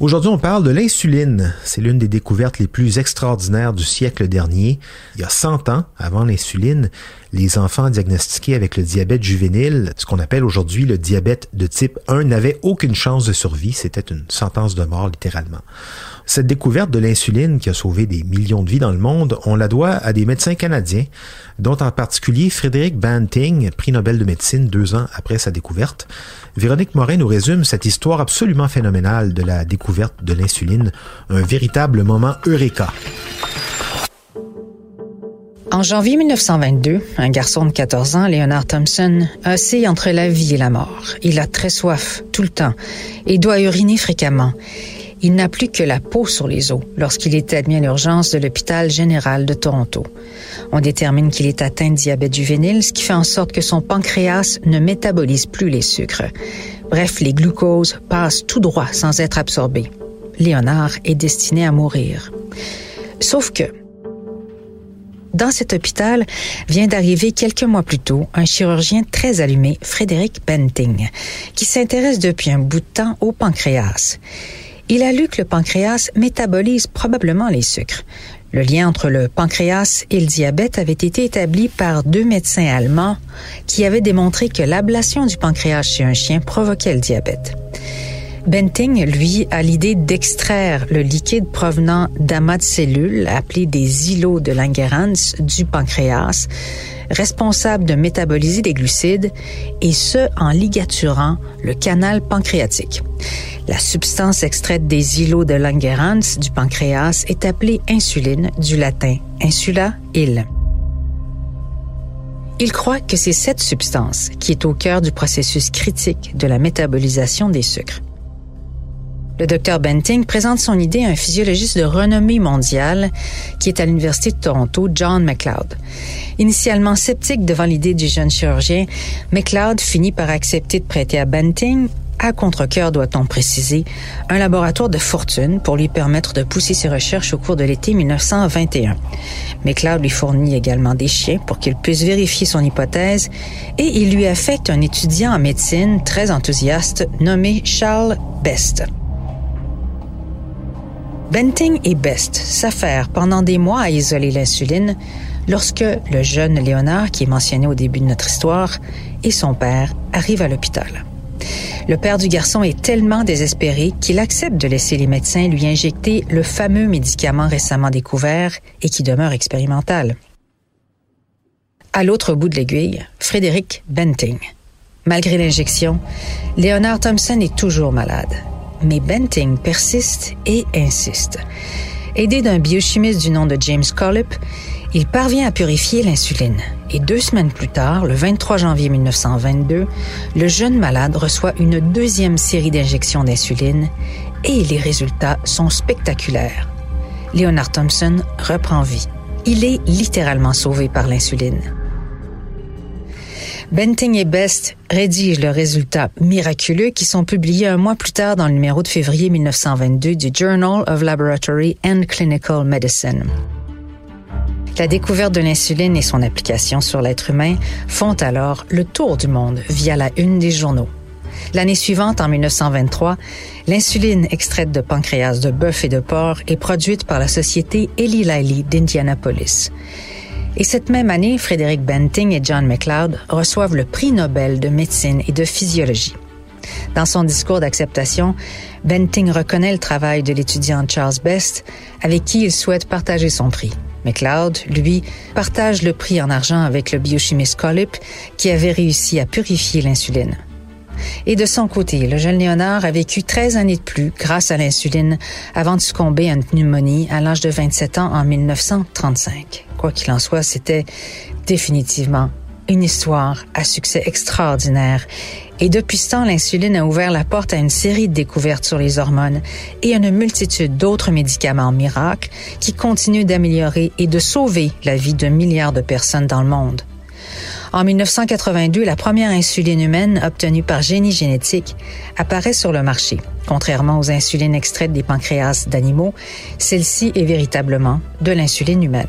Aujourd'hui, on parle de l'insuline. C'est l'une des découvertes les plus extraordinaires du siècle dernier. Il y a 100 ans, avant l'insuline, les enfants diagnostiqués avec le diabète juvénile, ce qu'on appelle aujourd'hui le diabète de type 1, n'avaient aucune chance de survie. C'était une sentence de mort, littéralement. Cette découverte de l'insuline qui a sauvé des millions de vies dans le monde, on la doit à des médecins canadiens, dont en particulier Frédéric Banting, prix Nobel de médecine deux ans après sa découverte. Véronique Morin nous résume cette histoire absolument phénoménale de la découverte de l'insuline, un véritable moment eureka. En janvier 1922, un garçon de 14 ans, Leonard Thompson, oscille entre la vie et la mort. Il a très soif, tout le temps, et doit uriner fréquemment. Il n'a plus que la peau sur les os lorsqu'il est admis à l'urgence de l'hôpital général de Toronto. On détermine qu'il est atteint de diabète juvénile, ce qui fait en sorte que son pancréas ne métabolise plus les sucres. Bref, les glucoses passent tout droit sans être absorbés. Léonard est destiné à mourir. Sauf que, dans cet hôpital vient d'arriver quelques mois plus tôt un chirurgien très allumé, Frédéric Benting, qui s'intéresse depuis un bout de temps au pancréas. Il a lu que le pancréas métabolise probablement les sucres. Le lien entre le pancréas et le diabète avait été établi par deux médecins allemands qui avaient démontré que l'ablation du pancréas chez un chien provoquait le diabète. Benting, lui, a l'idée d'extraire le liquide provenant d'amas de cellules, appelés des îlots de Langerhans, du pancréas, responsable de métaboliser des glucides, et ce, en ligaturant le canal pancréatique. La substance extraite des îlots de Langerhans du pancréas est appelée insuline, du latin insula, île. Il croit que c'est cette substance qui est au cœur du processus critique de la métabolisation des sucres. Le docteur Benting présente son idée à un physiologiste de renommée mondiale qui est à l'Université de Toronto, John McLeod. Initialement sceptique devant l'idée du jeune chirurgien, McLeod finit par accepter de prêter à Benting à contre-cœur, doit-on préciser, un laboratoire de fortune pour lui permettre de pousser ses recherches au cours de l'été 1921. McLeod lui fournit également des chiens pour qu'il puisse vérifier son hypothèse et il lui affecte un étudiant en médecine très enthousiaste nommé Charles Best. Benting et Best s'affairent pendant des mois à isoler l'insuline lorsque le jeune Léonard, qui est mentionné au début de notre histoire, et son père arrivent à l'hôpital. Le père du garçon est tellement désespéré qu'il accepte de laisser les médecins lui injecter le fameux médicament récemment découvert et qui demeure expérimental. À l'autre bout de l'aiguille, Frédéric Benting. Malgré l'injection, Leonard Thompson est toujours malade. Mais Benting persiste et insiste. Aidé d'un biochimiste du nom de James Collip, il parvient à purifier l'insuline. Et deux semaines plus tard, le 23 janvier 1922, le jeune malade reçoit une deuxième série d'injections d'insuline et les résultats sont spectaculaires. Leonard Thompson reprend vie. Il est littéralement sauvé par l'insuline. Benting et Best rédigent leurs résultats miraculeux qui sont publiés un mois plus tard dans le numéro de février 1922 du Journal of Laboratory and Clinical Medicine. La découverte de l'insuline et son application sur l'être humain font alors le tour du monde via la une des journaux. L'année suivante, en 1923, l'insuline extraite de pancréas de bœuf et de porc est produite par la société Eli Lilly d'Indianapolis. Et cette même année, Frédéric Benting et John McLeod reçoivent le prix Nobel de médecine et de physiologie. Dans son discours d'acceptation, Benting reconnaît le travail de l'étudiant Charles Best, avec qui il souhaite partager son prix. McLeod, lui, partage le prix en argent avec le biochimiste Collip, qui avait réussi à purifier l'insuline. Et de son côté, le jeune Léonard a vécu 13 années de plus grâce à l'insuline avant de succomber à une pneumonie à l'âge de 27 ans en 1935. Quoi qu'il en soit, c'était définitivement une histoire à succès extraordinaire. Et depuis ce temps, l'insuline a ouvert la porte à une série de découvertes sur les hormones et à une multitude d'autres médicaments miracles qui continuent d'améliorer et de sauver la vie de milliards de personnes dans le monde. En 1982, la première insuline humaine obtenue par génie génétique apparaît sur le marché. Contrairement aux insulines extraites des pancréas d'animaux, celle-ci est véritablement de l'insuline humaine.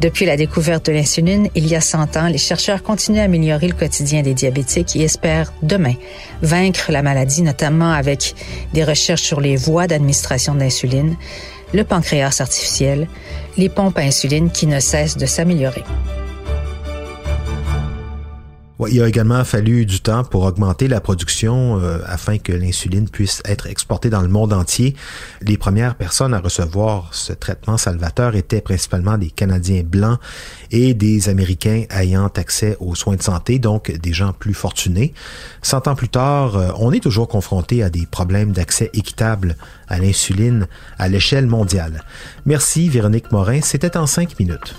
Depuis la découverte de l'insuline, il y a 100 ans, les chercheurs continuent à améliorer le quotidien des diabétiques et espèrent demain vaincre la maladie, notamment avec des recherches sur les voies d'administration d'insuline, le pancréas artificiel, les pompes à insuline qui ne cessent de s'améliorer. Il a également fallu du temps pour augmenter la production euh, afin que l'insuline puisse être exportée dans le monde entier. Les premières personnes à recevoir ce traitement salvateur étaient principalement des Canadiens blancs et des Américains ayant accès aux soins de santé, donc des gens plus fortunés. Cent ans plus tard, euh, on est toujours confronté à des problèmes d'accès équitable à l'insuline à l'échelle mondiale. Merci Véronique Morin, c'était en cinq minutes.